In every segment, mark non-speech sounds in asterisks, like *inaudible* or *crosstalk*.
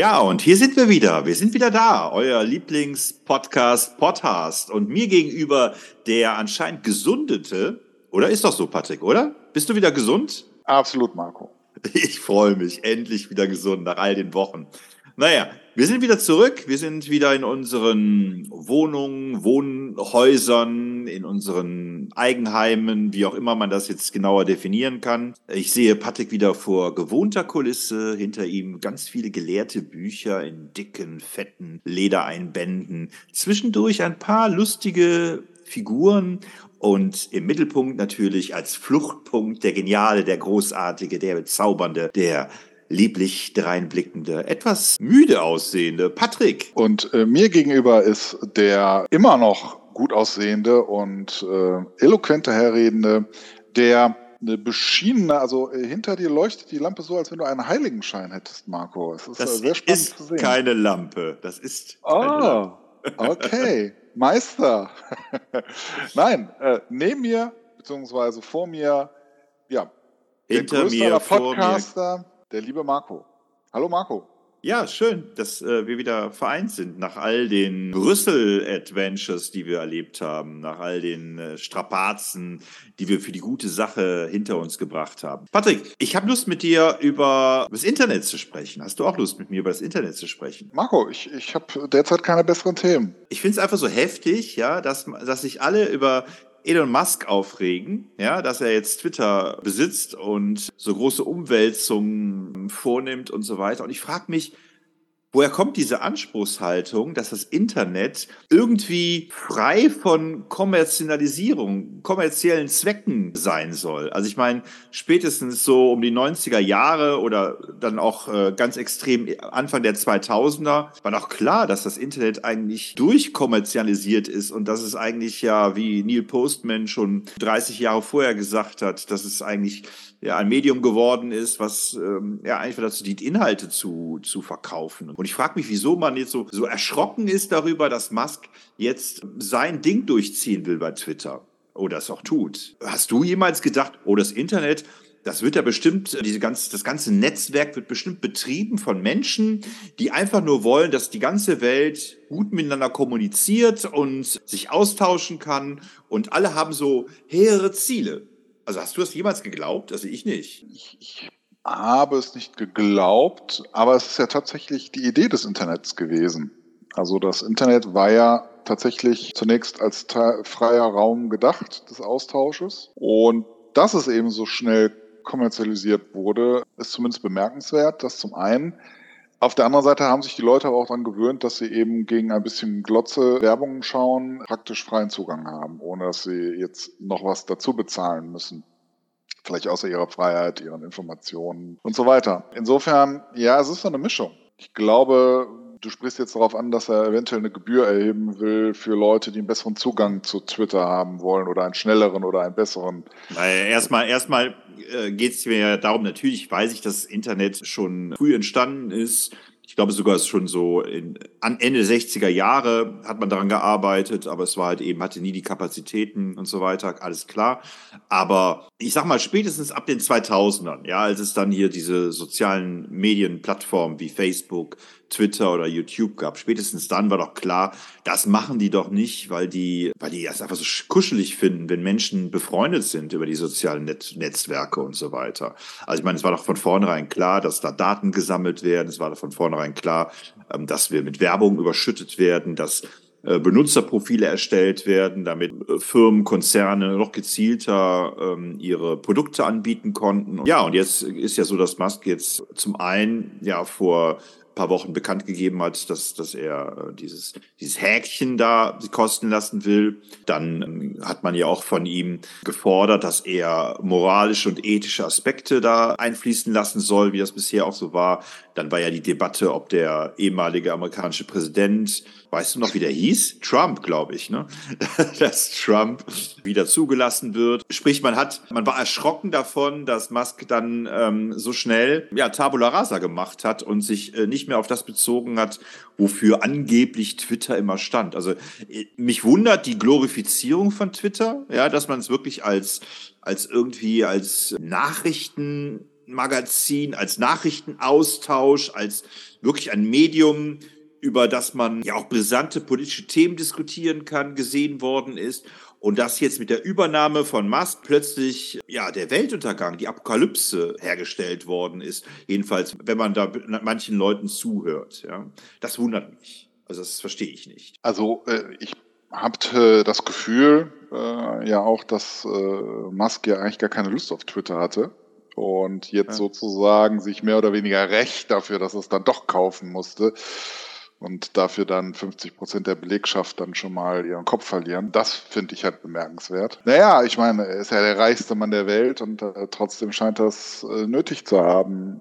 Ja, und hier sind wir wieder. Wir sind wieder da. Euer Lieblingspodcast Podcast. Und mir gegenüber der anscheinend gesundete, oder ist doch so, Patrick, oder? Bist du wieder gesund? Absolut, Marco. Ich freue mich. Endlich wieder gesund nach all den Wochen. Naja, wir sind wieder zurück. Wir sind wieder in unseren Wohnungen, Wohnhäusern, in unseren Eigenheimen, wie auch immer man das jetzt genauer definieren kann. Ich sehe Patrick wieder vor gewohnter Kulisse, hinter ihm ganz viele gelehrte Bücher in dicken, fetten Ledereinbänden. Zwischendurch ein paar lustige Figuren und im Mittelpunkt natürlich als Fluchtpunkt der geniale, der großartige, der bezaubernde, der lieblich dreinblickende, etwas müde aussehende Patrick. Und äh, mir gegenüber ist der immer noch gut aussehende und äh, eloquente Herredende, der eine beschienene, also äh, hinter dir leuchtet die Lampe so, als wenn du einen Heiligenschein hättest, Marco. Es ist das äh, sehr spannend ist zu sehen. keine Lampe. Das ist oh, *laughs* okay. Meister. *laughs* Nein, äh, neben mir, beziehungsweise vor mir, ja, hinter mir, Podcaster, mir der liebe Marco. Hallo Marco. Ja, schön, dass äh, wir wieder vereint sind nach all den Brüssel-Adventures, die wir erlebt haben, nach all den äh, Strapazen, die wir für die gute Sache hinter uns gebracht haben. Patrick, ich habe Lust mit dir über das Internet zu sprechen. Hast du auch Lust mit mir über das Internet zu sprechen? Marco, ich, ich habe derzeit keine besseren Themen. Ich finde es einfach so heftig, ja, dass, dass sich alle über Elon Musk aufregen, ja, dass er jetzt Twitter besitzt und so große Umwälzungen vornimmt und so weiter. Und ich frage mich, Woher kommt diese Anspruchshaltung, dass das Internet irgendwie frei von Kommerzialisierung, kommerziellen Zwecken sein soll? Also ich meine, spätestens so um die 90er Jahre oder dann auch äh, ganz extrem Anfang der 2000er war doch klar, dass das Internet eigentlich durchkommerzialisiert ist und dass es eigentlich ja, wie Neil Postman schon 30 Jahre vorher gesagt hat, dass es eigentlich ja, ein Medium geworden ist, was ähm, ja einfach dazu dient, Inhalte zu, zu verkaufen. Und ich frage mich, wieso man jetzt so, so erschrocken ist darüber, dass Musk jetzt sein Ding durchziehen will bei Twitter oder es auch tut. Hast du jemals gedacht, oh, das Internet, das wird ja bestimmt, diese ganze, das ganze Netzwerk wird bestimmt betrieben von Menschen, die einfach nur wollen, dass die ganze Welt gut miteinander kommuniziert und sich austauschen kann und alle haben so hehre Ziele. Also hast du das jemals geglaubt? Also ich nicht. Ich, ich habe es nicht geglaubt, aber es ist ja tatsächlich die Idee des Internets gewesen. Also das Internet war ja tatsächlich zunächst als freier Raum gedacht des Austausches. Und dass es eben so schnell kommerzialisiert wurde, ist zumindest bemerkenswert. Das zum einen. Auf der anderen Seite haben sich die Leute aber auch daran gewöhnt, dass sie eben gegen ein bisschen Glotze Werbung schauen, praktisch freien Zugang haben, ohne dass sie jetzt noch was dazu bezahlen müssen. Vielleicht außer ihrer Freiheit, ihren Informationen und so weiter. Insofern, ja, es ist so eine Mischung. Ich glaube, du sprichst jetzt darauf an, dass er eventuell eine Gebühr erheben will für Leute, die einen besseren Zugang zu Twitter haben wollen oder einen schnelleren oder einen besseren. Naja, erstmal, erstmal äh, geht es mir ja darum, natürlich weiß ich, dass das Internet schon früh entstanden ist. Ich glaube sogar schon so in, an Ende 60er Jahre hat man daran gearbeitet, aber es war halt eben, hatte nie die Kapazitäten und so weiter, alles klar. Aber ich sag mal, spätestens ab den 2000ern, ja, als es dann hier diese sozialen Medienplattformen wie Facebook, Twitter oder YouTube gab. Spätestens dann war doch klar, das machen die doch nicht, weil die, weil die es einfach so kuschelig finden, wenn Menschen befreundet sind über die sozialen Net Netzwerke und so weiter. Also ich meine, es war doch von vornherein klar, dass da Daten gesammelt werden. Es war doch von vornherein klar, ähm, dass wir mit Werbung überschüttet werden, dass äh, Benutzerprofile erstellt werden, damit äh, Firmen, Konzerne noch gezielter ähm, ihre Produkte anbieten konnten. Ja, und jetzt ist ja so, dass Musk jetzt zum einen ja vor paar Wochen bekannt gegeben hat, dass, dass er äh, dieses, dieses Häkchen da kosten lassen will. Dann ähm, hat man ja auch von ihm gefordert, dass er moralische und ethische Aspekte da einfließen lassen soll, wie das bisher auch so war. Dann war ja die Debatte, ob der ehemalige amerikanische Präsident, weißt du noch, wie der hieß? Trump, glaube ich, ne? *laughs* dass Trump wieder zugelassen wird. Sprich, man hat, man war erschrocken davon, dass Musk dann ähm, so schnell ja Tabula Rasa gemacht hat und sich äh, nicht mehr auf das bezogen hat, wofür angeblich Twitter immer stand. Also äh, mich wundert die Glorifizierung von Twitter, ja, dass man es wirklich als als irgendwie als Nachrichten Magazin, als Nachrichtenaustausch, als wirklich ein Medium, über das man ja auch brisante politische Themen diskutieren kann, gesehen worden ist. Und dass jetzt mit der Übernahme von Musk plötzlich ja der Weltuntergang, die Apokalypse hergestellt worden ist, jedenfalls, wenn man da manchen Leuten zuhört, ja, das wundert mich. Also das verstehe ich nicht. Also äh, ich habe das Gefühl äh, ja auch, dass äh, Musk ja eigentlich gar keine Lust auf Twitter hatte und jetzt ja. sozusagen sich mehr oder weniger recht dafür, dass es dann doch kaufen musste und dafür dann 50 Prozent der Belegschaft dann schon mal ihren Kopf verlieren. Das finde ich halt bemerkenswert. Naja, ich meine, er ist ja der reichste Mann der Welt und äh, trotzdem scheint das äh, nötig zu haben.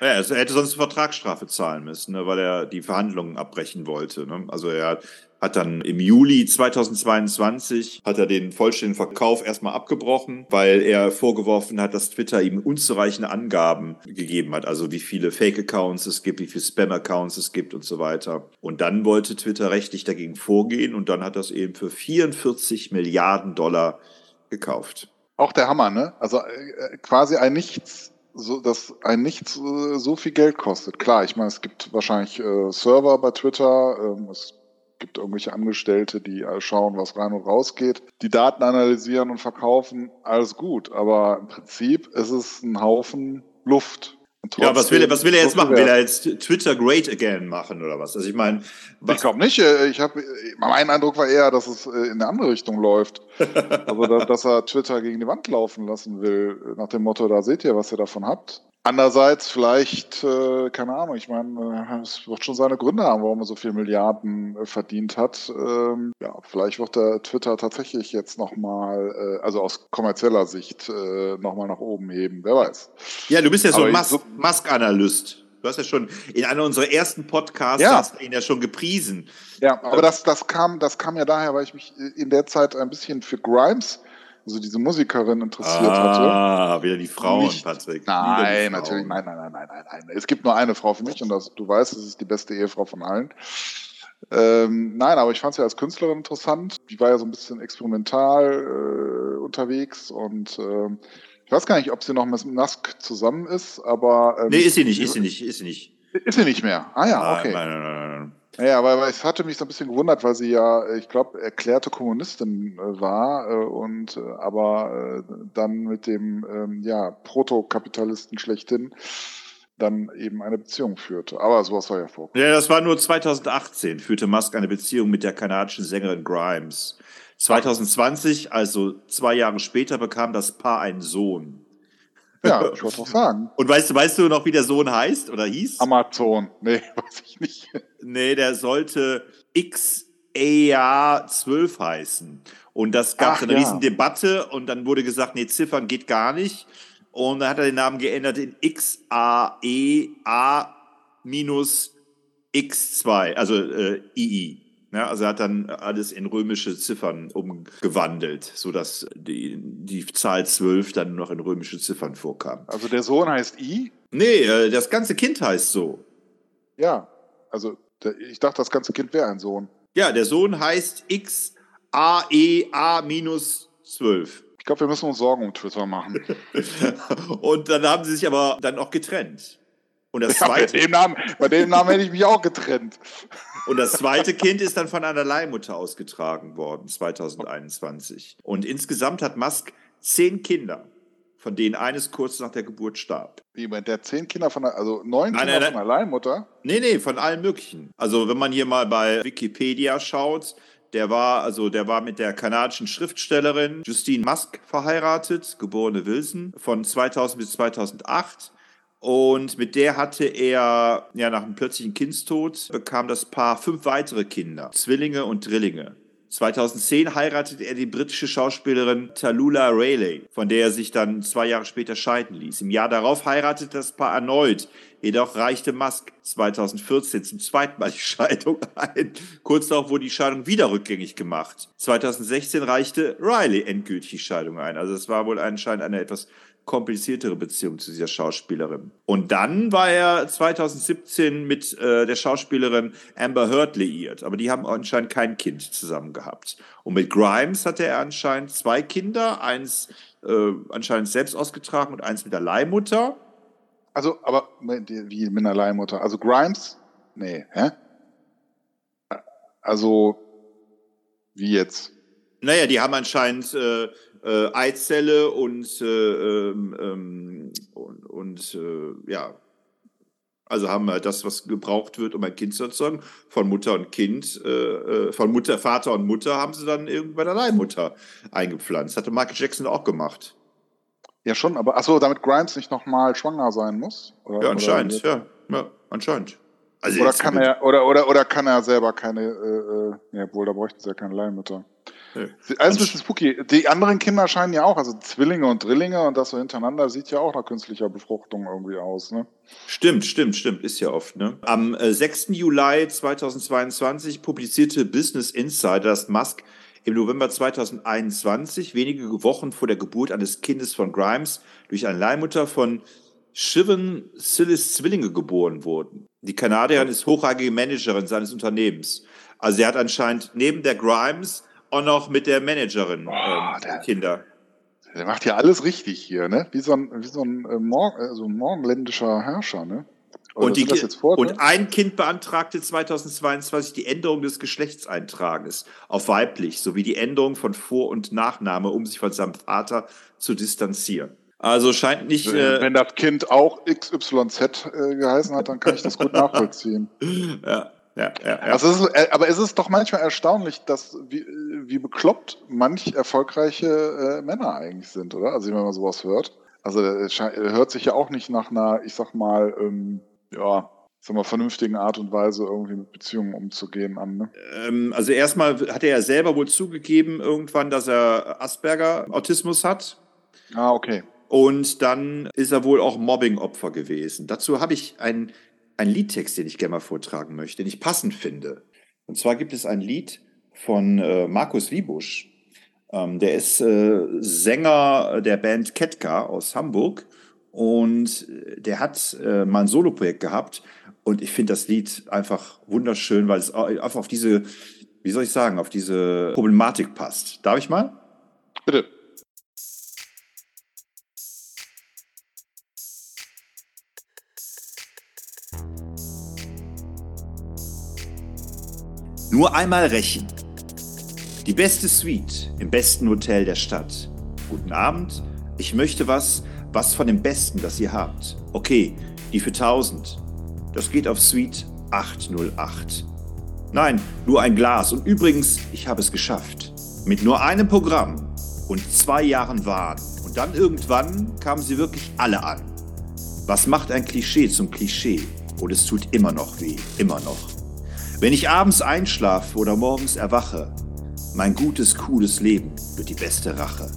Äh. Ja, also er hätte sonst eine Vertragsstrafe zahlen müssen, ne, weil er die Verhandlungen abbrechen wollte. Ne? Also er hat dann im Juli 2022 hat er den vollständigen Verkauf erstmal abgebrochen, weil er vorgeworfen hat, dass Twitter ihm unzureichende Angaben gegeben hat, also wie viele Fake-Accounts es gibt, wie viele Spam-Accounts es gibt und so weiter. Und dann wollte Twitter rechtlich dagegen vorgehen und dann hat das eben für 44 Milliarden Dollar gekauft. Auch der Hammer, ne? Also äh, quasi ein Nichts so, dass ein Nichts äh, so viel Geld kostet. Klar, ich meine, es gibt wahrscheinlich äh, Server bei Twitter, ähm, es gibt irgendwelche Angestellte, die schauen, was rein und raus geht, die Daten analysieren und verkaufen, alles gut. Aber im Prinzip ist es ein Haufen Luft. Ja, was will, er, was will er jetzt machen? Will er jetzt Twitter great again machen oder was? Also ich meine, ich glaube nicht. Äh, ich habe, mein Eindruck war eher, dass es äh, in eine andere Richtung läuft. *laughs* also dass er Twitter gegen die Wand laufen lassen will, nach dem Motto: Da seht ihr, was ihr davon habt. Andererseits vielleicht, äh, keine Ahnung, ich meine, äh, es wird schon seine Gründe haben, warum er so viel Milliarden äh, verdient hat. Ähm, ja, vielleicht wird der Twitter tatsächlich jetzt nochmal, äh, also aus kommerzieller Sicht, äh, nochmal nach oben heben, wer weiß. Ja, du bist ja so ein Musk-Analyst. Du hast ja schon in einer unserer ersten Podcasts ja. hast ihn ja schon gepriesen. Ja, aber das, das kam, das kam ja daher, weil ich mich in der Zeit ein bisschen für Grimes also diese Musikerin interessiert ah, hatte. Ah, wieder die Frauen, Nicht, Patrick. Nein, Frauen. natürlich, nein, nein, nein, nein, nein, nein. Es gibt nur eine Frau für mich und das, du weißt, es ist die beste Ehefrau von allen. Ähm, nein, aber ich fand sie als Künstlerin interessant. Die war ja so ein bisschen experimental äh, unterwegs und äh, ich weiß gar nicht, ob sie noch mit Musk zusammen ist, aber. Ähm, nee, ist sie nicht, ist sie nicht, ist sie nicht. Ist sie nicht mehr? Ah ja, okay. Nein, nein, nein, nein. Ja, aber es hatte mich so ein bisschen gewundert, weil sie ja, ich glaube, erklärte Kommunistin äh, war äh, und äh, aber äh, dann mit dem ähm, ja, Protokapitalisten schlechthin dann eben eine Beziehung führte. Aber sowas war ja vor. Ja, das war nur 2018, führte Musk eine Beziehung mit der kanadischen Sängerin Grimes. 2020, also zwei Jahre später, bekam das Paar einen Sohn. Ja, *laughs* ich wollte auch sagen. Und weißt du, weißt du noch, wie der Sohn heißt oder hieß? Amazon. Nee, *laughs* weiß ich nicht. Nee, der sollte XEA 12 heißen. Und das gab Ach, eine ja. riesen Debatte und dann wurde gesagt, nee, Ziffern geht gar nicht. Und dann hat er den Namen geändert in XAEA minus X2, also äh, II. Ja, also er hat dann alles in römische Ziffern umgewandelt, sodass die, die Zahl 12 dann noch in römische Ziffern vorkam. Also der Sohn heißt I? Nee, äh, das ganze Kind heißt so. Ja, also ich dachte, das ganze Kind wäre ein Sohn. Ja, der Sohn heißt X A E A minus 12. Ich glaube, wir müssen uns Sorgen um Twitter machen. *laughs* Und dann haben sie sich aber dann auch getrennt. Und das ja, zweite. Bei dem, Namen, bei dem Namen hätte ich mich auch getrennt. Und das zweite Kind ist dann von einer Leihmutter ausgetragen worden, 2021. Und insgesamt hat Musk zehn Kinder, von denen eines kurz nach der Geburt starb. Wie, der zehn Kinder von der, also neun nein, Kinder nein, von einer Leihmutter? Nee, nee, von allen möglichen. Also wenn man hier mal bei Wikipedia schaut, der war, also der war mit der kanadischen Schriftstellerin Justine Musk verheiratet, geborene Wilson, von 2000 bis 2008 Und mit der hatte er, ja, nach einem plötzlichen Kindstod bekam das Paar fünf weitere Kinder, Zwillinge und Drillinge. 2010 heiratete er die britische Schauspielerin Tallulah Rayleigh, von der er sich dann zwei Jahre später scheiden ließ. Im Jahr darauf heiratete das Paar erneut. Jedoch reichte Musk 2014 zum zweiten Mal die *laughs* Scheidung ein. Kurz darauf wurde die Scheidung wieder rückgängig gemacht. 2016 reichte Riley endgültig die Scheidung ein. Also es war wohl anscheinend eine etwas kompliziertere Beziehung zu dieser Schauspielerin. Und dann war er 2017 mit äh, der Schauspielerin Amber Heard liiert, aber die haben anscheinend kein Kind zusammen gehabt. Und mit Grimes hatte er anscheinend zwei Kinder, eins äh, anscheinend selbst ausgetragen und eins mit der Leihmutter. Also, aber wie mit einer Leihmutter? Also Grimes? Nee, hä? Also, wie jetzt? Naja, die haben anscheinend äh, äh, Eizelle und, äh, ähm, ähm, und, und äh, ja, also haben wir das, was gebraucht wird, um ein Kind zu erzeugen. Von Mutter und Kind, äh, äh, von Mutter, Vater und Mutter haben sie dann irgendwie bei der Leihmutter eingepflanzt. Hatte Michael Jackson auch gemacht. Ja, schon, aber achso, damit Grimes nicht nochmal schwanger sein muss? Oder, ja, anscheinend, ja, ja, anscheinend. Also oder kann er oder, oder, oder kann er selber keine, äh, ja, wohl, da bräuchten sie ja keine Leihmutter. Ja. Alles ein bisschen spooky. Die anderen Kinder scheinen ja auch, also Zwillinge und Drillinge und das so hintereinander, sieht ja auch nach künstlicher Befruchtung irgendwie aus, ne? Stimmt, stimmt, stimmt, ist ja oft, ne? Am äh, 6. Juli 2022 publizierte Business Insider, dass Musk im November 2021, wenige Wochen vor der Geburt eines Kindes von Grimes, durch eine Leihmutter von Shivan Sillis Zwillinge geboren wurden. Die Kanadierin ist hochrangige Managerin seines Unternehmens. Also er hat anscheinend neben der Grimes auch noch mit der Managerin oh, ähm, der, Kinder. Der macht ja alles richtig hier, ne? Wie so ein, wie so ein, äh, Mor äh, so ein morgenländischer Herrscher, ne? und, die, vor, und ein Kind beantragte 2022 die Änderung des Geschlechtseintrages auf weiblich sowie die Änderung von Vor- und Nachname, um sich von seinem Vater zu distanzieren. Also scheint nicht. Äh, Wenn das Kind auch XYZ äh, geheißen hat, dann kann ich das gut *laughs* nachvollziehen. ja. Ja, ja, ja. Also ist, äh, aber es ist doch manchmal erstaunlich, dass wie, wie bekloppt manch erfolgreiche äh, Männer eigentlich sind, oder? Also wenn man sowas hört. Also hört sich ja auch nicht nach einer, ich sag mal, ähm, ja, sag mal, vernünftigen Art und Weise irgendwie mit Beziehungen umzugehen an. Ne? Ähm, also erstmal hat er ja selber wohl zugegeben irgendwann, dass er Asperger-Autismus hat. Ah, okay. Und dann ist er wohl auch Mobbing-Opfer gewesen. Dazu habe ich einen, einen Liedtext, den ich gerne mal vortragen möchte, den ich passend finde. Und zwar gibt es ein Lied von äh, Markus Wiebusch. Ähm, der ist äh, Sänger der Band Ketka aus Hamburg und der hat äh, mal ein Soloprojekt gehabt und ich finde das Lied einfach wunderschön, weil es einfach auf diese, wie soll ich sagen, auf diese Problematik passt. Darf ich mal? Bitte. Nur einmal rächen. Die beste Suite im besten Hotel der Stadt. Guten Abend, ich möchte was, was von dem Besten, das ihr habt. Okay, die für 1000. Das geht auf Suite 808. Nein, nur ein Glas. Und übrigens, ich habe es geschafft. Mit nur einem Programm und zwei Jahren Wahn. Und dann irgendwann kamen sie wirklich alle an. Was macht ein Klischee zum Klischee? Und es tut immer noch weh, immer noch. Wenn ich abends einschlafe oder morgens erwache, mein gutes, cooles Leben wird die beste Rache.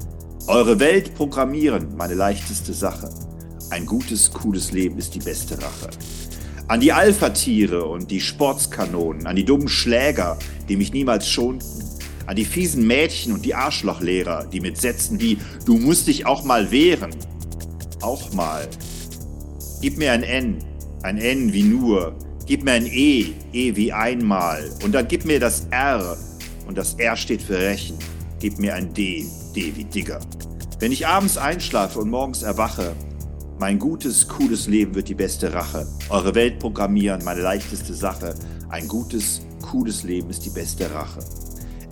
Eure Welt programmieren, meine leichteste Sache. Ein gutes, cooles Leben ist die beste Rache. An die Alpha-Tiere und die Sportskanonen, an die dummen Schläger, die mich niemals schonten, an die fiesen Mädchen und die Arschlochlehrer, die mit Sätzen wie Du musst dich auch mal wehren. Auch mal. Gib mir ein N, ein N wie nur. Gib mir ein E, E wie einmal. Und dann gib mir das R, und das R steht für Rächen. Gib mir ein D, D wie Digger. Wenn ich abends einschlafe und morgens erwache, mein gutes, cooles Leben wird die beste Rache. Eure Welt programmieren, meine leichteste Sache. Ein gutes, cooles Leben ist die beste Rache.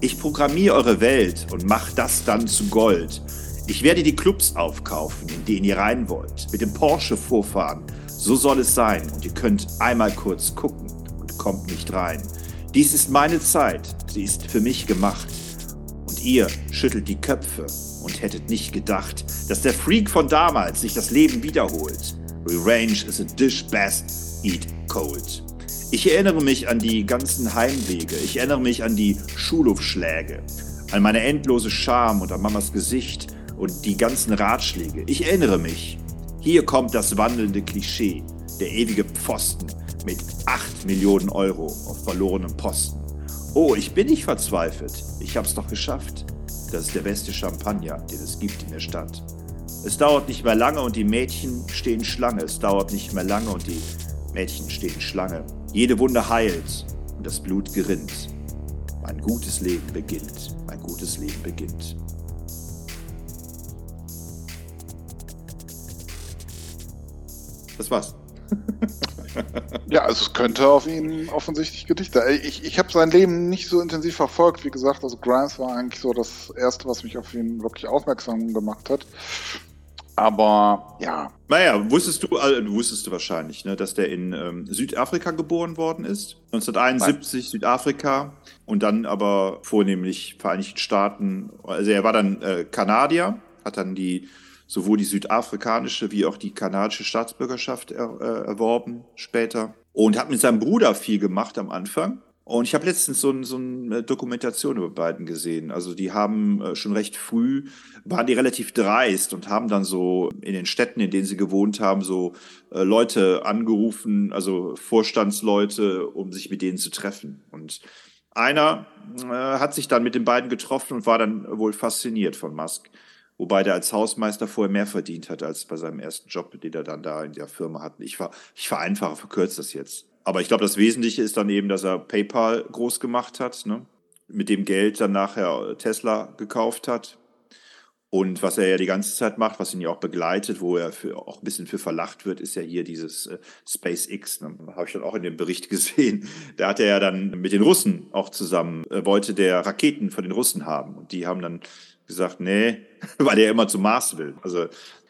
Ich programmiere eure Welt und mach das dann zu Gold. Ich werde die Clubs aufkaufen, in denen ihr rein wollt, mit dem Porsche vorfahren. So soll es sein und ihr könnt einmal kurz gucken und kommt nicht rein. Dies ist meine Zeit, sie ist für mich gemacht ihr schüttelt die Köpfe und hättet nicht gedacht, dass der Freak von damals sich das Leben wiederholt. Revenge is a dish best eat cold. Ich erinnere mich an die ganzen Heimwege. Ich erinnere mich an die Schulhofschläge, an meine endlose Scham und an Mamas Gesicht und die ganzen Ratschläge. Ich erinnere mich. Hier kommt das wandelnde Klischee, der ewige Pfosten mit 8 Millionen Euro auf verlorenem Posten. Oh, ich bin nicht verzweifelt. Ich hab's doch geschafft. Das ist der beste Champagner, den es gibt in der Stadt. Es dauert nicht mehr lange und die Mädchen stehen Schlange. Es dauert nicht mehr lange und die Mädchen stehen Schlange. Jede Wunde heilt und das Blut gerinnt. Mein gutes Leben beginnt. Mein gutes Leben beginnt. Das war's. ja, also es könnte auf ihn offensichtlich Gedichte. Ich, ich habe sein Leben nicht so intensiv verfolgt, wie gesagt. Also Grimes war eigentlich so das Erste, was mich auf ihn wirklich aufmerksam gemacht hat. Aber ja. Naja, wusstest du, also, wusstest du wahrscheinlich, ne, dass der in ähm, Südafrika geboren worden ist. 1971 Nein. Südafrika und dann aber vornehmlich Vereinigten Staaten. Also er war dann äh, Kanadier, hat dann die sowohl die südafrikanische wie auch die kanadische Staatsbürgerschaft er, äh, erworben später und hat mit seinem Bruder viel gemacht am Anfang. Und ich habe letztens so, ein, so, eine Dokumentation über beiden gesehen. Also die haben äh, schon recht früh, waren die relativ dreist und haben dann so in den Städten, in denen sie gewohnt haben, so äh, Leute angerufen, also Vorstandsleute, um sich mit denen zu treffen. Und einer äh, hat sich dann mit den beiden getroffen und war dann wohl fasziniert von Musk. Wobei der als Hausmeister vorher mehr verdient hat als bei seinem ersten Job, den er dann da in der Firma hat. Ich, ver, ich vereinfache, verkürze das jetzt. Aber ich glaube, das Wesentliche ist dann eben, dass er PayPal groß gemacht hat, ne? mit dem Geld dann nachher Tesla gekauft hat. Und was er ja die ganze Zeit macht, was ihn ja auch begleitet, wo er für, auch ein bisschen für verlacht wird, ist ja hier dieses äh, SpaceX. Ne? Habe ich dann auch in dem Bericht *laughs* gesehen. Da hat er ja dann mit den Russen auch zusammen, äh, wollte der Raketen von den Russen haben. Und die haben dann gesagt, nee, *laughs* weil er immer zum Mars will. Also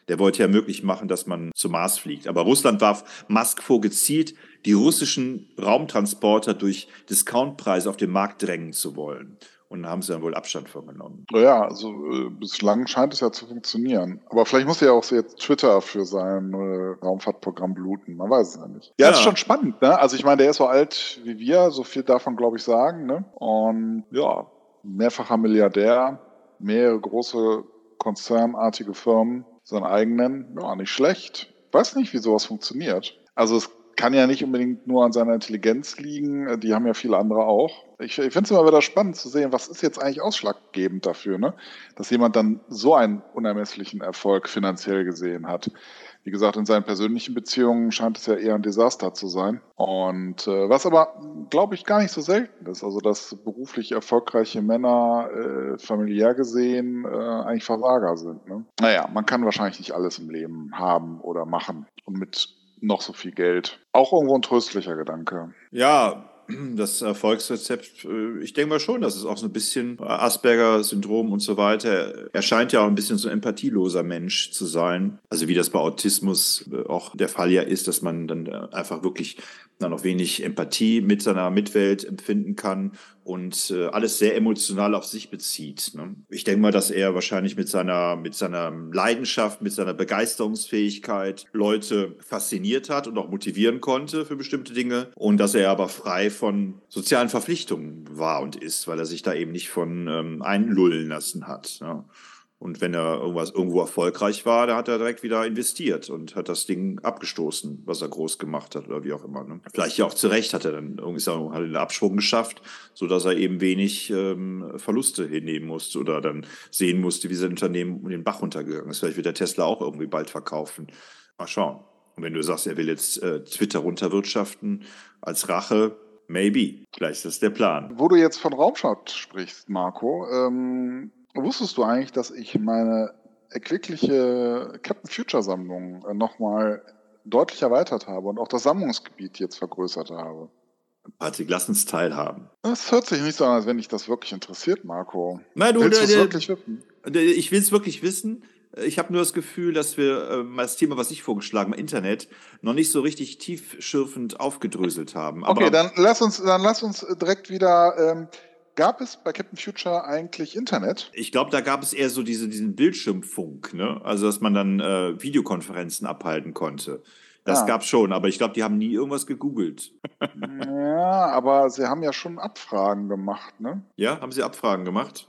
der wollte ja möglich machen, dass man zum Mars fliegt. Aber Russland warf Musk vor, gezielt die russischen Raumtransporter durch Discountpreise auf den Markt drängen zu wollen. Und da haben sie dann wohl Abstand von genommen. Ja, also äh, bislang scheint es ja zu funktionieren. Aber vielleicht muss ja auch jetzt Twitter für sein äh, Raumfahrtprogramm bluten. Man weiß es ja nicht. Ja, ja, ist schon spannend, ne? Also ich meine, der ist so alt wie wir, so viel davon glaube ich sagen, ne? Und ja, mehrfacher Milliardär, mehrere große konzernartige Firmen, seinen eigenen, ja, nicht schlecht. Weiß nicht, wie sowas funktioniert. Also es kann ja nicht unbedingt nur an seiner Intelligenz liegen, die haben ja viele andere auch. Ich, ich finde es immer wieder spannend zu sehen, was ist jetzt eigentlich ausschlaggebend dafür, ne? dass jemand dann so einen unermesslichen Erfolg finanziell gesehen hat. Wie gesagt, in seinen persönlichen Beziehungen scheint es ja eher ein Desaster zu sein. Und äh, was aber, glaube ich, gar nicht so selten ist. Also, dass beruflich erfolgreiche Männer äh, familiär gesehen äh, eigentlich Versager sind. Ne? Naja, man kann wahrscheinlich nicht alles im Leben haben oder machen. Und mit noch so viel Geld. Auch irgendwo ein tröstlicher Gedanke. Ja, das Erfolgsrezept, äh, ich denke mal schon, dass es auch so ein bisschen Asperger-Syndrom und so weiter. Er scheint ja auch ein bisschen so ein empathieloser Mensch zu sein. Also wie das bei Autismus äh, auch der Fall ja ist, dass man dann einfach wirklich dann auch wenig Empathie mit seiner Mitwelt empfinden kann und äh, alles sehr emotional auf sich bezieht. Ne? Ich denke mal, dass er wahrscheinlich mit seiner, mit seiner Leidenschaft, mit seiner Begeisterungsfähigkeit Leute fasziniert hat und auch motivieren konnte für bestimmte Dinge und dass er aber frei von sozialen Verpflichtungen war und ist, weil er sich da eben nicht von ähm, einlullen lassen hat. Ja? Und wenn er irgendwas irgendwo erfolgreich war, da hat er direkt wieder investiert und hat das Ding abgestoßen, was er groß gemacht hat oder wie auch immer. Ne? Vielleicht ja auch zu Recht hat er dann irgendwie hat einen Abschwung geschafft, so dass er eben wenig ähm, Verluste hinnehmen musste oder dann sehen musste, wie sein Unternehmen den Bach runtergegangen ist. Vielleicht wird der Tesla auch irgendwie bald verkaufen. Mal schauen. Und wenn du sagst, er will jetzt äh, Twitter runterwirtschaften als Rache, maybe. Vielleicht ist das der Plan. Wo du jetzt von Raumschott sprichst, Marco, ähm Wusstest du eigentlich, dass ich meine erquickliche Captain Future Sammlung äh, nochmal deutlich erweitert habe und auch das Sammlungsgebiet jetzt vergrößert habe? Patrick, lass uns teilhaben. Das hört sich nicht so an, als wenn dich das wirklich interessiert, Marco. Nein, du, Willst du es wirklich wissen? Ich will es wirklich wissen. Ich habe nur das Gefühl, dass wir äh, das Thema, was ich vorgeschlagen habe, Internet, noch nicht so richtig tiefschürfend aufgedröselt haben. Aber okay, dann lass uns, dann lass uns direkt wieder ähm, gab es bei Captain Future eigentlich Internet? Ich glaube, da gab es eher so diese, diesen Bildschirmfunk, ne? Also, dass man dann äh, Videokonferenzen abhalten konnte. Das ja. gab schon, aber ich glaube, die haben nie irgendwas gegoogelt. ja, aber sie haben ja schon Abfragen gemacht, ne? Ja, haben sie Abfragen gemacht?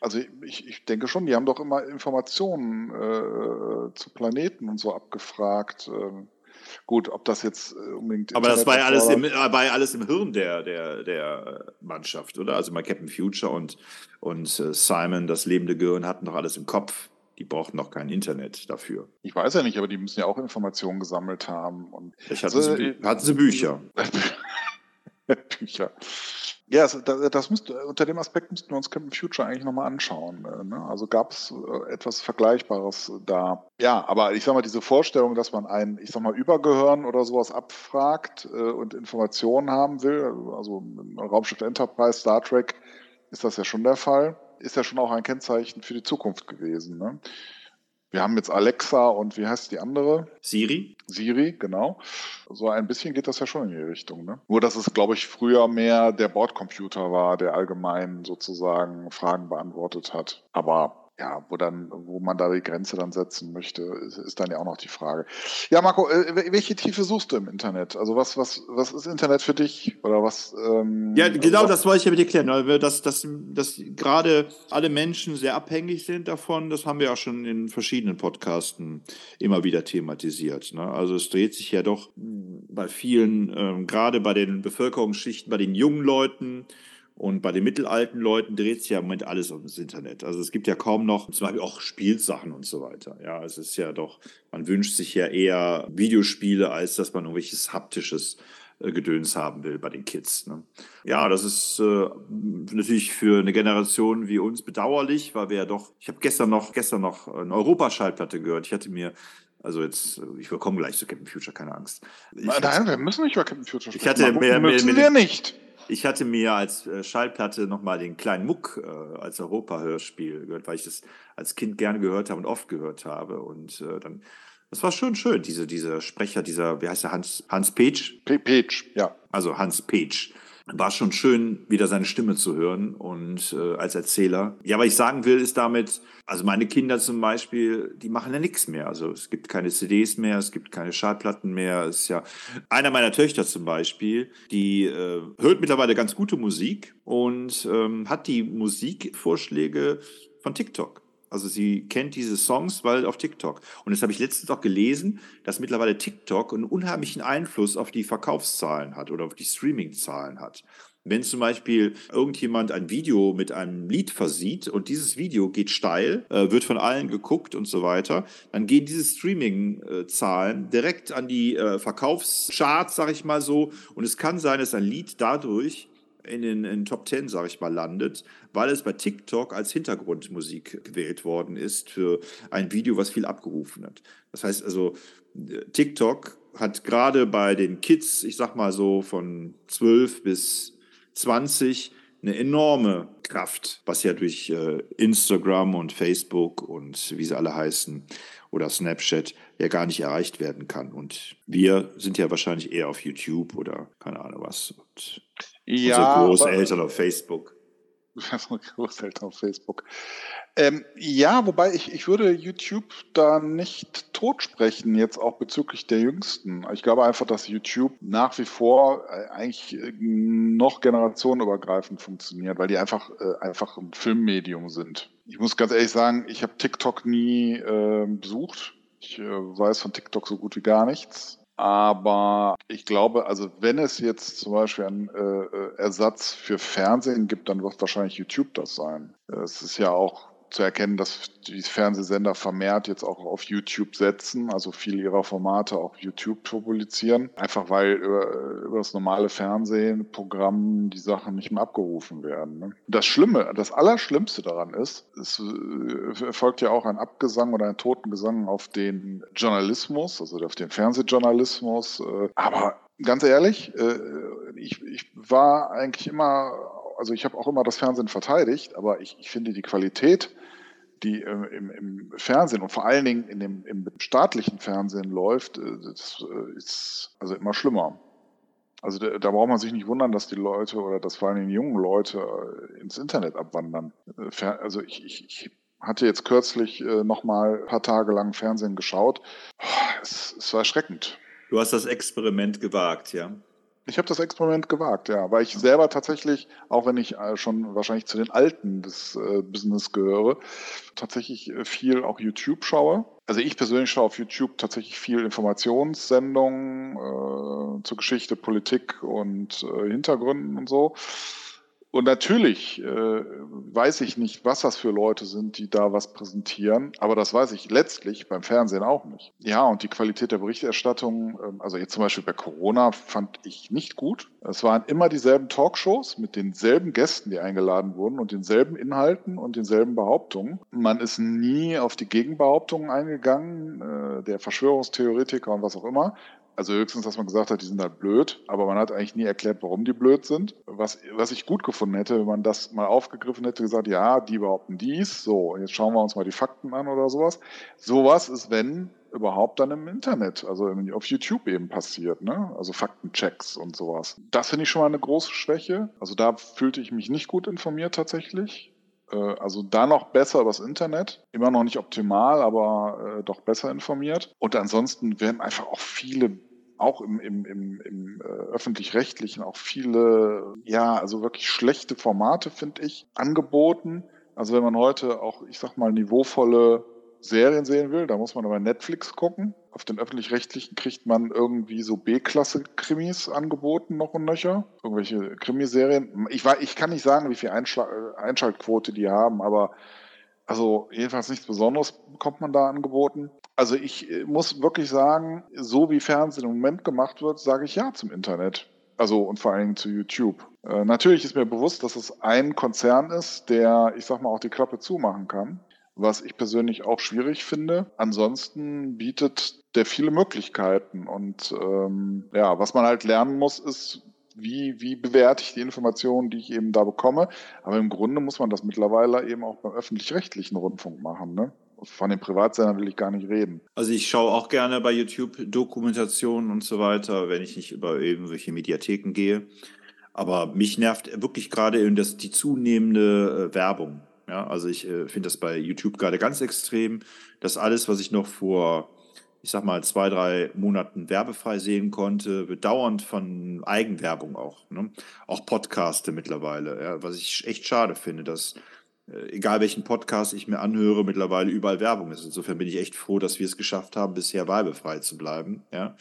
Also ich, ich denke schon, die haben doch immer Informationen äh, zu Planeten und so abgefragt. Ähm, gut, ob das jetzt äh, unbedingt. Aber das war ja alles im, war ja alles im Hirn der, der, der Mannschaft, oder? Also mal Captain Future und, und äh, Simon, das lebende Gehirn, hatten doch alles im Kopf. Die brauchten noch kein Internet dafür. Ich weiß ja nicht, aber die müssen ja auch Informationen gesammelt haben. Und Vielleicht hatten, also, sie, hatten sie Bücher. *laughs* Bücher. Ja, das, das müsste, unter dem Aspekt müssten wir uns Captain Future eigentlich nochmal anschauen. Äh, ne? Also gab es äh, etwas Vergleichbares da. Ja, aber ich sag mal, diese Vorstellung, dass man ein, ich sag mal, Übergehirn oder sowas abfragt äh, und Informationen haben will, also Raumschiff Enterprise, Star Trek, ist das ja schon der Fall. Ist ja schon auch ein Kennzeichen für die Zukunft gewesen. Ne? Wir haben jetzt Alexa und wie heißt die andere? Siri. Siri, genau. So ein bisschen geht das ja schon in die Richtung. Ne? Nur, dass es, glaube ich, früher mehr der Bordcomputer war, der allgemein sozusagen Fragen beantwortet hat. Aber ja, wo dann, wo man da die Grenze dann setzen möchte, ist, ist dann ja auch noch die Frage. Ja, Marco, äh, welche Tiefe suchst du im Internet? Also was, was, was ist Internet für dich? Oder was? Ähm, ja, genau, also das wollte ich ja mit dir klären, dass, dass, dass gerade alle Menschen sehr abhängig sind davon. Das haben wir auch schon in verschiedenen Podcasten immer wieder thematisiert. Ne? Also es dreht sich ja doch bei vielen, ähm, gerade bei den Bevölkerungsschichten, bei den jungen Leuten, und bei den mittelalten Leuten dreht sich ja im Moment alles ums Internet. Also es gibt ja kaum noch zum Beispiel auch Spielsachen und so weiter. Ja, es ist ja doch, man wünscht sich ja eher Videospiele, als dass man irgendwelches haptisches äh, Gedöns haben will bei den Kids. Ne? Ja, das ist äh, natürlich für eine Generation wie uns bedauerlich, weil wir ja doch, ich habe gestern noch, gestern noch eine Europaschallplatte gehört. Ich hatte mir also jetzt, ich komme gleich zu Captain Future, keine Angst. Ich Nein, hatte, wir müssen nicht über Captain Future sprechen. Ich hatte mehr, mehr, müssen wir nicht. Ich hatte mir als äh, Schallplatte nochmal den kleinen Muck äh, als Europa-Hörspiel gehört, weil ich das als Kind gerne gehört habe und oft gehört habe. Und äh, dann, das war schon schön, diese, dieser Sprecher, dieser, wie heißt der, Hans, Hans Page? Page, ja. Also Hans Page war schon schön, wieder seine Stimme zu hören und äh, als Erzähler. Ja, was ich sagen will, ist damit, also meine Kinder zum Beispiel, die machen ja nichts mehr. Also es gibt keine CDs mehr, es gibt keine Schallplatten mehr. Es ist ja einer meiner Töchter zum Beispiel, die äh, hört mittlerweile ganz gute Musik und ähm, hat die Musikvorschläge von TikTok. Also sie kennt diese Songs, weil auf TikTok. Und das habe ich letztens auch gelesen, dass mittlerweile TikTok einen unheimlichen Einfluss auf die Verkaufszahlen hat oder auf die Streamingzahlen hat. Wenn zum Beispiel irgendjemand ein Video mit einem Lied versieht und dieses Video geht steil, äh, wird von allen geguckt und so weiter, dann gehen diese Streaming-Zahlen direkt an die äh, Verkaufscharts, sag ich mal so. Und es kann sein, dass ein Lied dadurch in den in Top 10, sage ich mal, landet, weil es bei TikTok als Hintergrundmusik gewählt worden ist für ein Video, was viel abgerufen hat. Das heißt also, TikTok hat gerade bei den Kids, ich sag mal so von 12 bis 20, eine enorme Kraft, was ja durch äh, Instagram und Facebook und wie sie alle heißen oder Snapchat ja gar nicht erreicht werden kann. Und wir sind ja wahrscheinlich eher auf YouTube oder keine Ahnung was. Und ja, unsere Großeltern auf Facebook. Großeltern auf Facebook. Ähm, ja, wobei ich, ich würde YouTube da nicht totsprechen, jetzt auch bezüglich der Jüngsten. Ich glaube einfach, dass YouTube nach wie vor äh, eigentlich äh, noch generationenübergreifend funktioniert, weil die einfach, äh, einfach ein Filmmedium sind. Ich muss ganz ehrlich sagen, ich habe TikTok nie äh, besucht. Ich äh, weiß von TikTok so gut wie gar nichts. Aber ich glaube, also wenn es jetzt zum Beispiel einen äh, äh, Ersatz für Fernsehen gibt, dann wird wahrscheinlich YouTube das sein. Es ist ja auch zu erkennen, dass die Fernsehsender vermehrt jetzt auch auf YouTube setzen, also viele ihrer Formate auf YouTube publizieren, einfach weil über, über das normale Fernsehprogramm die Sachen nicht mehr abgerufen werden. Ne? Das Schlimme, das Allerschlimmste daran ist, es äh, erfolgt ja auch ein Abgesang oder ein Totengesang auf den Journalismus, also auf den Fernsehjournalismus, äh, aber ganz ehrlich, äh, ich, ich war eigentlich immer also ich habe auch immer das Fernsehen verteidigt, aber ich, ich finde die Qualität die äh, im, im, Fernsehen und vor allen Dingen in dem, im staatlichen Fernsehen läuft, äh, das äh, ist also immer schlimmer. Also da, da braucht man sich nicht wundern, dass die Leute oder dass vor allem die jungen Leute äh, ins Internet abwandern. Äh, also ich, ich, ich hatte jetzt kürzlich äh, nochmal ein paar Tage lang Fernsehen geschaut. Es, es war erschreckend. Du hast das Experiment gewagt, ja? Ich habe das Experiment gewagt, ja, weil ich selber tatsächlich, auch wenn ich äh, schon wahrscheinlich zu den Alten des äh, Business gehöre, tatsächlich äh, viel auch YouTube schaue. Also ich persönlich schaue auf YouTube tatsächlich viel Informationssendungen äh, zur Geschichte, Politik und äh, Hintergründen und so. Und natürlich äh, weiß ich nicht, was das für Leute sind, die da was präsentieren, aber das weiß ich letztlich beim Fernsehen auch nicht. Ja, und die Qualität der Berichterstattung, äh, also jetzt zum Beispiel bei Corona, fand ich nicht gut. Es waren immer dieselben Talkshows mit denselben Gästen, die eingeladen wurden und denselben Inhalten und denselben Behauptungen. Man ist nie auf die Gegenbehauptungen eingegangen, äh, der Verschwörungstheoretiker und was auch immer. Also höchstens, dass man gesagt hat, die sind halt blöd, aber man hat eigentlich nie erklärt, warum die blöd sind. Was, was ich gut gefunden hätte, wenn man das mal aufgegriffen hätte, gesagt, ja, die behaupten dies, so, jetzt schauen wir uns mal die Fakten an oder sowas. Sowas ist, wenn überhaupt dann im Internet, also auf YouTube eben passiert, ne? Also Faktenchecks und sowas. Das finde ich schon mal eine große Schwäche. Also da fühlte ich mich nicht gut informiert tatsächlich. Äh, also da noch besser übers Internet. Immer noch nicht optimal, aber äh, doch besser informiert. Und ansonsten werden einfach auch viele auch im, im, im, im äh, öffentlich-rechtlichen auch viele, ja, also wirklich schlechte Formate, finde ich, angeboten. Also wenn man heute auch, ich sag mal, niveauvolle Serien sehen will, da muss man aber Netflix gucken. Auf den öffentlich-rechtlichen kriegt man irgendwie so B-Klasse-Krimis angeboten, noch und nöcher. Irgendwelche Krimiserien. Ich, war, ich kann nicht sagen, wie viel Einschla Einschaltquote die haben, aber also jedenfalls nichts Besonderes bekommt man da angeboten. Also ich äh, muss wirklich sagen, so wie Fernsehen im Moment gemacht wird, sage ich ja zum Internet. Also und vor allen Dingen zu YouTube. Äh, natürlich ist mir bewusst, dass es ein Konzern ist, der, ich sag mal, auch die Klappe zumachen kann was ich persönlich auch schwierig finde. Ansonsten bietet der viele Möglichkeiten und ähm, ja, was man halt lernen muss, ist, wie, wie bewerte ich die Informationen, die ich eben da bekomme. Aber im Grunde muss man das mittlerweile eben auch beim öffentlich-rechtlichen Rundfunk machen. Ne? Von den Privatsendern will ich gar nicht reden. Also ich schaue auch gerne bei YouTube Dokumentationen und so weiter, wenn ich nicht über irgendwelche Mediatheken gehe. Aber mich nervt wirklich gerade die zunehmende äh, Werbung. Ja, also ich äh, finde das bei YouTube gerade ganz extrem, dass alles, was ich noch vor, ich sag mal, zwei, drei Monaten werbefrei sehen konnte, wird dauernd von Eigenwerbung auch. Ne? Auch Podcaste mittlerweile, ja, was ich echt schade finde, dass äh, egal welchen Podcast ich mir anhöre, mittlerweile überall Werbung ist. Insofern bin ich echt froh, dass wir es geschafft haben, bisher werbefrei zu bleiben. Ja,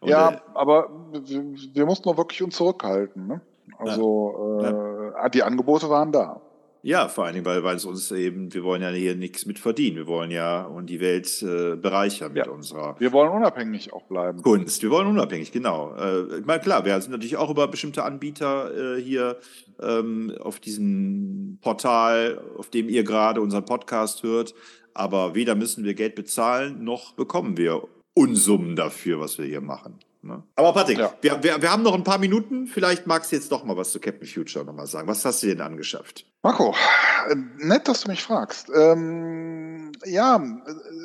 Und, ja äh, aber wir, wir mussten auch wirklich uns zurückhalten. Ne? Also ja. Äh, die Angebote waren da. Ja, vor allen Dingen, weil, weil es uns eben, wir wollen ja hier nichts mit verdienen. Wir wollen ja und die Welt äh, bereichern mit ja. unserer. Wir wollen unabhängig auch bleiben. Kunst. Wir wollen unabhängig, genau. Äh, ich meine, klar, wir sind natürlich auch über bestimmte Anbieter äh, hier ähm, auf diesem Portal, auf dem ihr gerade unseren Podcast hört. Aber weder müssen wir Geld bezahlen, noch bekommen wir Unsummen dafür, was wir hier machen. Ne? Aber Patrick, ja. wir, wir, wir haben noch ein paar Minuten. Vielleicht magst du jetzt doch mal was zu Captain Future nochmal sagen. Was hast du denn angeschafft? Marco, äh, nett, dass du mich fragst. Ähm, ja,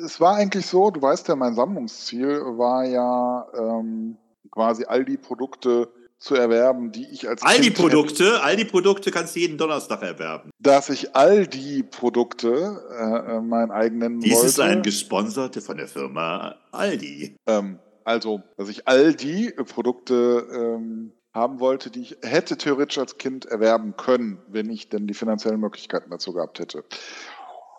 es war eigentlich so, du weißt ja, mein Sammlungsziel war ja ähm, quasi all die Produkte zu erwerben, die ich als all kind die Produkte, all die Produkte kannst du jeden Donnerstag erwerben. Dass ich all die Produkte äh, äh mein eigen nennen Dies wollte. Ist ein gesponserte von der Firma Aldi. Ähm, also, dass ich all die Produkte ähm, haben wollte, die ich hätte theoretisch als Kind erwerben können, wenn ich denn die finanziellen Möglichkeiten dazu gehabt hätte.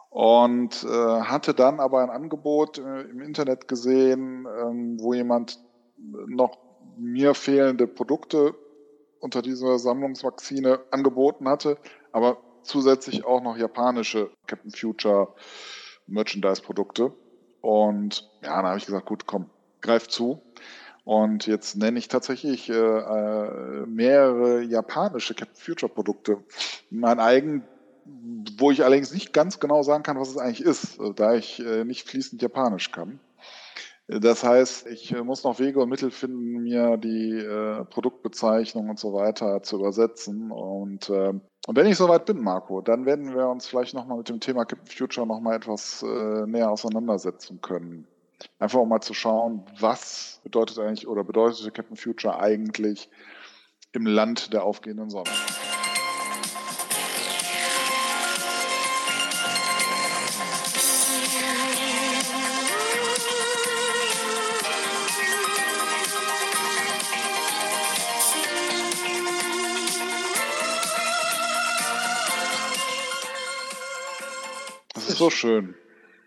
Und äh, hatte dann aber ein Angebot äh, im Internet gesehen, ähm, wo jemand noch mir fehlende Produkte unter dieser Sammlungsvakzine angeboten hatte, aber zusätzlich auch noch japanische Captain Future Merchandise-Produkte. Und ja, dann habe ich gesagt, gut, komm, greif zu. Und jetzt nenne ich tatsächlich äh, äh, mehrere japanische Captain Future Produkte. Mein eigen, wo ich allerdings nicht ganz genau sagen kann, was es eigentlich ist, da ich äh, nicht fließend Japanisch kann. Das heißt, ich äh, muss noch Wege und Mittel finden, mir die äh, Produktbezeichnung und so weiter zu übersetzen. Und, äh, und wenn ich soweit bin, Marco, dann werden wir uns vielleicht nochmal mit dem Thema Captain Future nochmal etwas äh, näher auseinandersetzen können. Einfach um mal zu schauen, was bedeutet eigentlich oder bedeutet Captain Future eigentlich im Land der aufgehenden Sonne. Das ist so schön.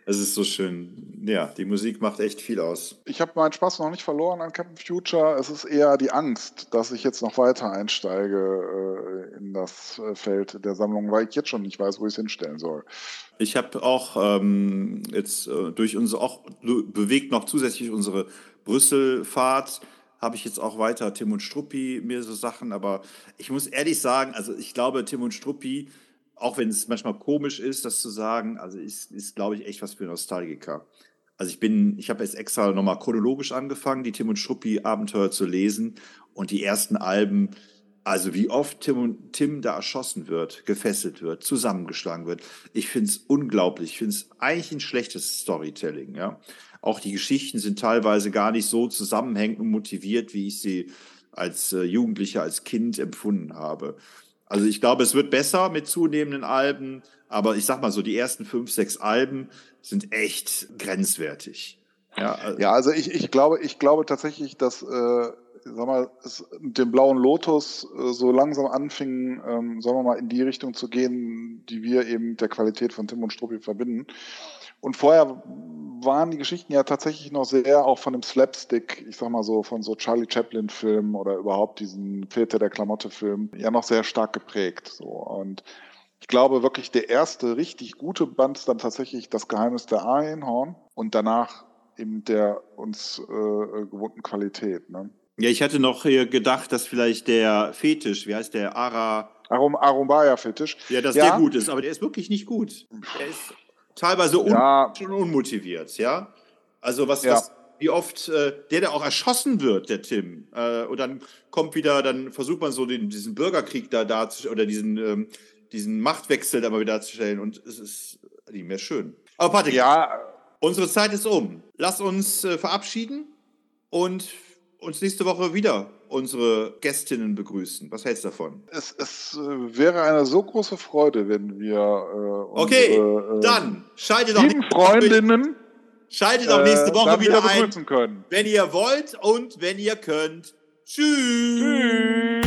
Es ist so schön. Ja, die Musik macht echt viel aus. Ich habe meinen Spaß noch nicht verloren an Captain Future. Es ist eher die Angst, dass ich jetzt noch weiter einsteige äh, in das äh, Feld der Sammlung, weil ich jetzt schon nicht weiß, wo ich es hinstellen soll. Ich habe auch ähm, jetzt äh, durch unsere, auch bewegt noch zusätzlich unsere Brüsselfahrt, habe ich jetzt auch weiter Tim und Struppi mir so Sachen, aber ich muss ehrlich sagen, also ich glaube, Tim und Struppi auch wenn es manchmal komisch ist, das zu sagen, also ist, ist glaube ich, echt was für Nostalgiker. Also ich bin, ich habe jetzt extra nochmal chronologisch angefangen, die Tim und Struppi Abenteuer zu lesen und die ersten Alben, also wie oft Tim, und, Tim da erschossen wird, gefesselt wird, zusammengeschlagen wird. Ich finde es unglaublich. Ich finde es eigentlich ein schlechtes Storytelling, ja. Auch die Geschichten sind teilweise gar nicht so zusammenhängend und motiviert, wie ich sie als äh, Jugendlicher, als Kind empfunden habe. Also ich glaube, es wird besser mit zunehmenden Alben, aber ich sag mal so, die ersten fünf, sechs Alben sind echt grenzwertig. Ja, also, ja, also ich, ich glaube, ich glaube tatsächlich, dass äh, sag mal, es mit dem blauen Lotus äh, so langsam anfing, ähm, sagen wir mal, in die Richtung zu gehen, die wir eben der Qualität von Tim und Struppi verbinden. Und vorher waren die Geschichten ja tatsächlich noch sehr auch von dem Slapstick, ich sag mal so, von so Charlie Chaplin-Filmen oder überhaupt diesen Filter der Klamotte-Film ja noch sehr stark geprägt. So. Und ich glaube wirklich, der erste richtig gute Band ist dann tatsächlich Das Geheimnis der Einhorn und danach eben der uns äh, gewohnten Qualität. Ne? Ja, ich hatte noch gedacht, dass vielleicht der Fetisch, wie heißt der, Ara... Arum, Arumbaya-Fetisch. Ja, dass ja. der gut ist, aber der ist wirklich nicht gut. Der ist teilweise un ja. unmotiviert, ja. Also was, ja. was wie oft äh, der, der auch erschossen wird, der Tim, äh, und dann kommt wieder, dann versucht man so den, diesen Bürgerkrieg da darzustellen oder diesen, ähm, diesen Machtwechsel da mal wieder darzustellen und es ist nicht mehr schön. Aber Patrick, ja. unsere Zeit ist um. Lass uns äh, verabschieden und uns nächste Woche wieder unsere Gästinnen begrüßen. Was hältst du davon? Es, es äh, wäre eine so große Freude, wenn wir äh, Okay, unsere, äh, dann schaltet doch Freundinnen schaltet doch nächste Woche äh, wieder, wieder ein, können. wenn ihr wollt und wenn ihr könnt. Tschüss. Tschüss.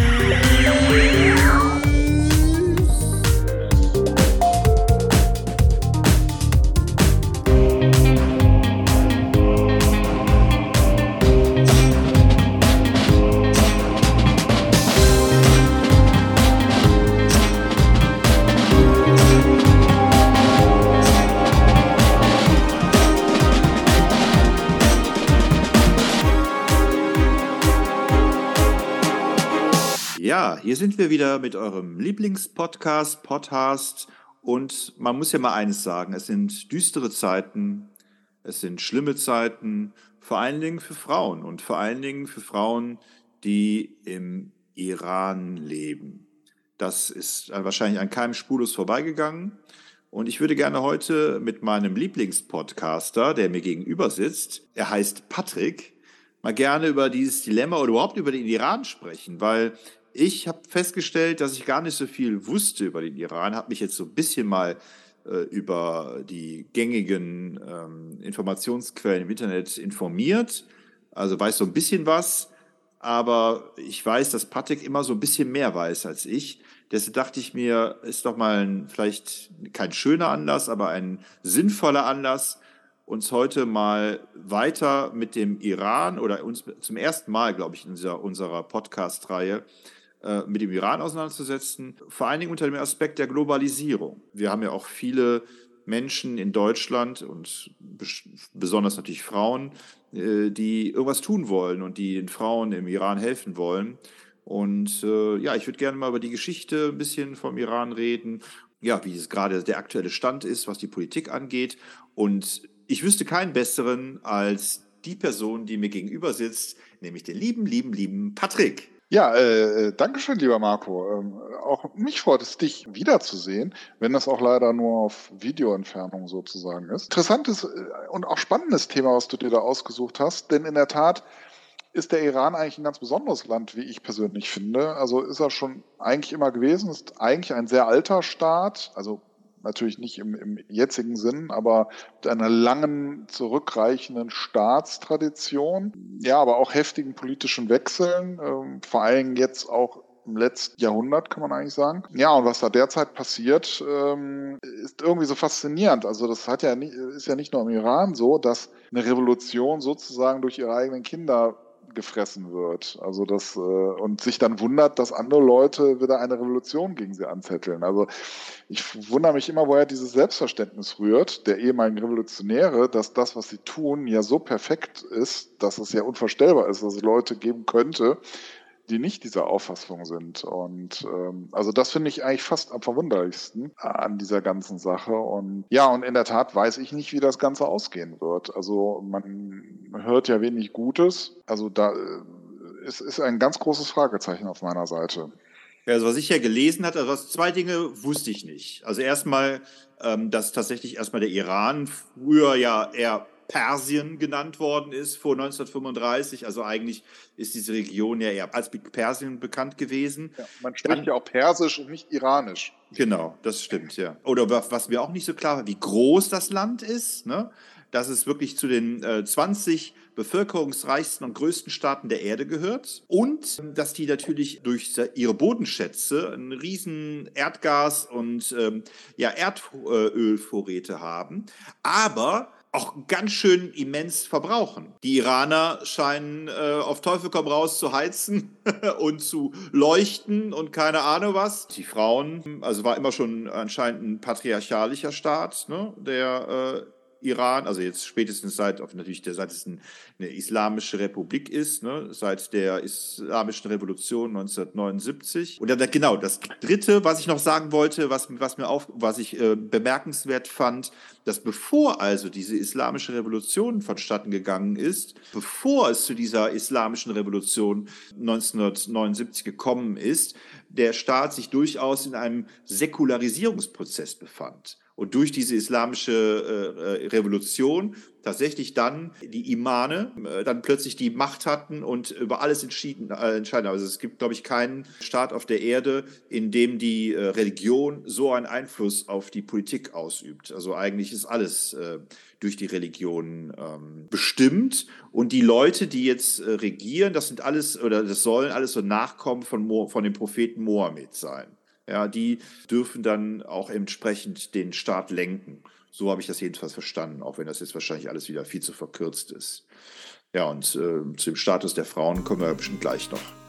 Sind wir wieder mit eurem Lieblingspodcast, Podcast. Und man muss ja mal eines sagen, es sind düstere Zeiten, es sind schlimme Zeiten, vor allen Dingen für Frauen und vor allen Dingen für Frauen, die im Iran leben. Das ist wahrscheinlich an keinem spurlos vorbeigegangen. Und ich würde gerne heute mit meinem Lieblingspodcaster, der mir gegenüber sitzt, er heißt Patrick, mal gerne über dieses Dilemma oder überhaupt über den Iran sprechen, weil ich habe festgestellt, dass ich gar nicht so viel wusste über den Iran, habe mich jetzt so ein bisschen mal äh, über die gängigen ähm, Informationsquellen im Internet informiert, also weiß so ein bisschen was, aber ich weiß, dass Patrick immer so ein bisschen mehr weiß als ich. Deshalb dachte ich mir, ist doch mal ein, vielleicht kein schöner Anlass, aber ein sinnvoller Anlass, uns heute mal weiter mit dem Iran oder uns zum ersten Mal, glaube ich, in unserer Podcast-Reihe äh, mit dem Iran auseinanderzusetzen, vor allen Dingen unter dem Aspekt der Globalisierung. Wir haben ja auch viele Menschen in Deutschland und besonders natürlich Frauen, äh, die irgendwas tun wollen und die den Frauen im Iran helfen wollen. Und äh, ja, ich würde gerne mal über die Geschichte ein bisschen vom Iran reden, ja, wie es gerade der aktuelle Stand ist, was die Politik angeht. Und ich wüsste keinen besseren als die Person, die mir gegenüber sitzt, nämlich den lieben, lieben, lieben Patrick. Ja, äh, äh, danke schön, lieber Marco. Ähm, auch mich freut es, dich wiederzusehen, wenn das auch leider nur auf Videoentfernung sozusagen ist. Interessantes äh, und auch spannendes Thema, was du dir da ausgesucht hast, denn in der Tat ist der Iran eigentlich ein ganz besonderes Land, wie ich persönlich finde. Also ist er schon eigentlich immer gewesen, ist eigentlich ein sehr alter Staat, also natürlich nicht im, im jetzigen Sinn, aber mit einer langen, zurückreichenden Staatstradition, ja, aber auch heftigen politischen Wechseln, äh, vor allem jetzt auch im letzten Jahrhundert, kann man eigentlich sagen. Ja, und was da derzeit passiert, ähm, ist irgendwie so faszinierend. Also das hat ja nicht, ist ja nicht nur im Iran so, dass eine Revolution sozusagen durch ihre eigenen Kinder gefressen wird. Also das äh, und sich dann wundert, dass andere Leute wieder eine Revolution gegen sie anzetteln. Also ich wundere mich immer, woher dieses Selbstverständnis rührt, der ehemaligen Revolutionäre, dass das, was sie tun, ja so perfekt ist, dass es ja unvorstellbar ist, dass es Leute geben könnte, die nicht dieser Auffassung sind. Und ähm, also das finde ich eigentlich fast am verwunderlichsten an dieser ganzen Sache. Und ja, und in der Tat weiß ich nicht, wie das Ganze ausgehen wird. Also man hört ja wenig Gutes. Also da äh, ist, ist ein ganz großes Fragezeichen auf meiner Seite. Also was ich ja gelesen hatte, also zwei Dinge wusste ich nicht. Also erstmal, ähm, dass tatsächlich erstmal der Iran früher ja eher Persien genannt worden ist vor 1935. Also eigentlich ist diese Region ja eher als Persien bekannt gewesen. Ja, man spricht Dann, ja auch Persisch und nicht Iranisch. Genau, das stimmt, ja. Oder was mir auch nicht so klar war, wie groß das Land ist, ne? dass es wirklich zu den äh, 20 bevölkerungsreichsten und größten Staaten der Erde gehört und dass die natürlich durch ihre Bodenschätze einen riesen Erdgas- und ähm, ja, Erdölvorräte haben, aber auch ganz schön immens verbrauchen. Die Iraner scheinen äh, auf Teufel komm raus zu heizen *laughs* und zu leuchten und keine Ahnung was. Die Frauen, also war immer schon anscheinend ein patriarchalischer Staat, ne, der äh, Iran, also jetzt spätestens seit, natürlich der, seit es eine islamische Republik ist, ne, seit der islamischen Revolution 1979. Und dann, genau, das dritte, was ich noch sagen wollte, was, was mir auf, was ich äh, bemerkenswert fand, dass bevor also diese islamische Revolution vonstatten gegangen ist, bevor es zu dieser islamischen Revolution 1979 gekommen ist, der Staat sich durchaus in einem Säkularisierungsprozess befand und durch diese islamische äh, äh, Revolution tatsächlich dann die Imane äh, dann plötzlich die Macht hatten und über alles entschieden, äh, entscheiden. Also es gibt, glaube ich, keinen Staat auf der Erde, in dem die äh, Religion so einen Einfluss auf die Politik ausübt. Also eigentlich ist alles äh, durch die Religion ähm, bestimmt. Und die Leute, die jetzt regieren, das sind alles oder das sollen alles so Nachkommen von, Mo von dem Propheten Mohammed sein. Ja, die dürfen dann auch entsprechend den Staat lenken. So habe ich das jedenfalls verstanden, auch wenn das jetzt wahrscheinlich alles wieder viel zu verkürzt ist. Ja, und äh, zum Status der Frauen kommen wir bestimmt gleich noch.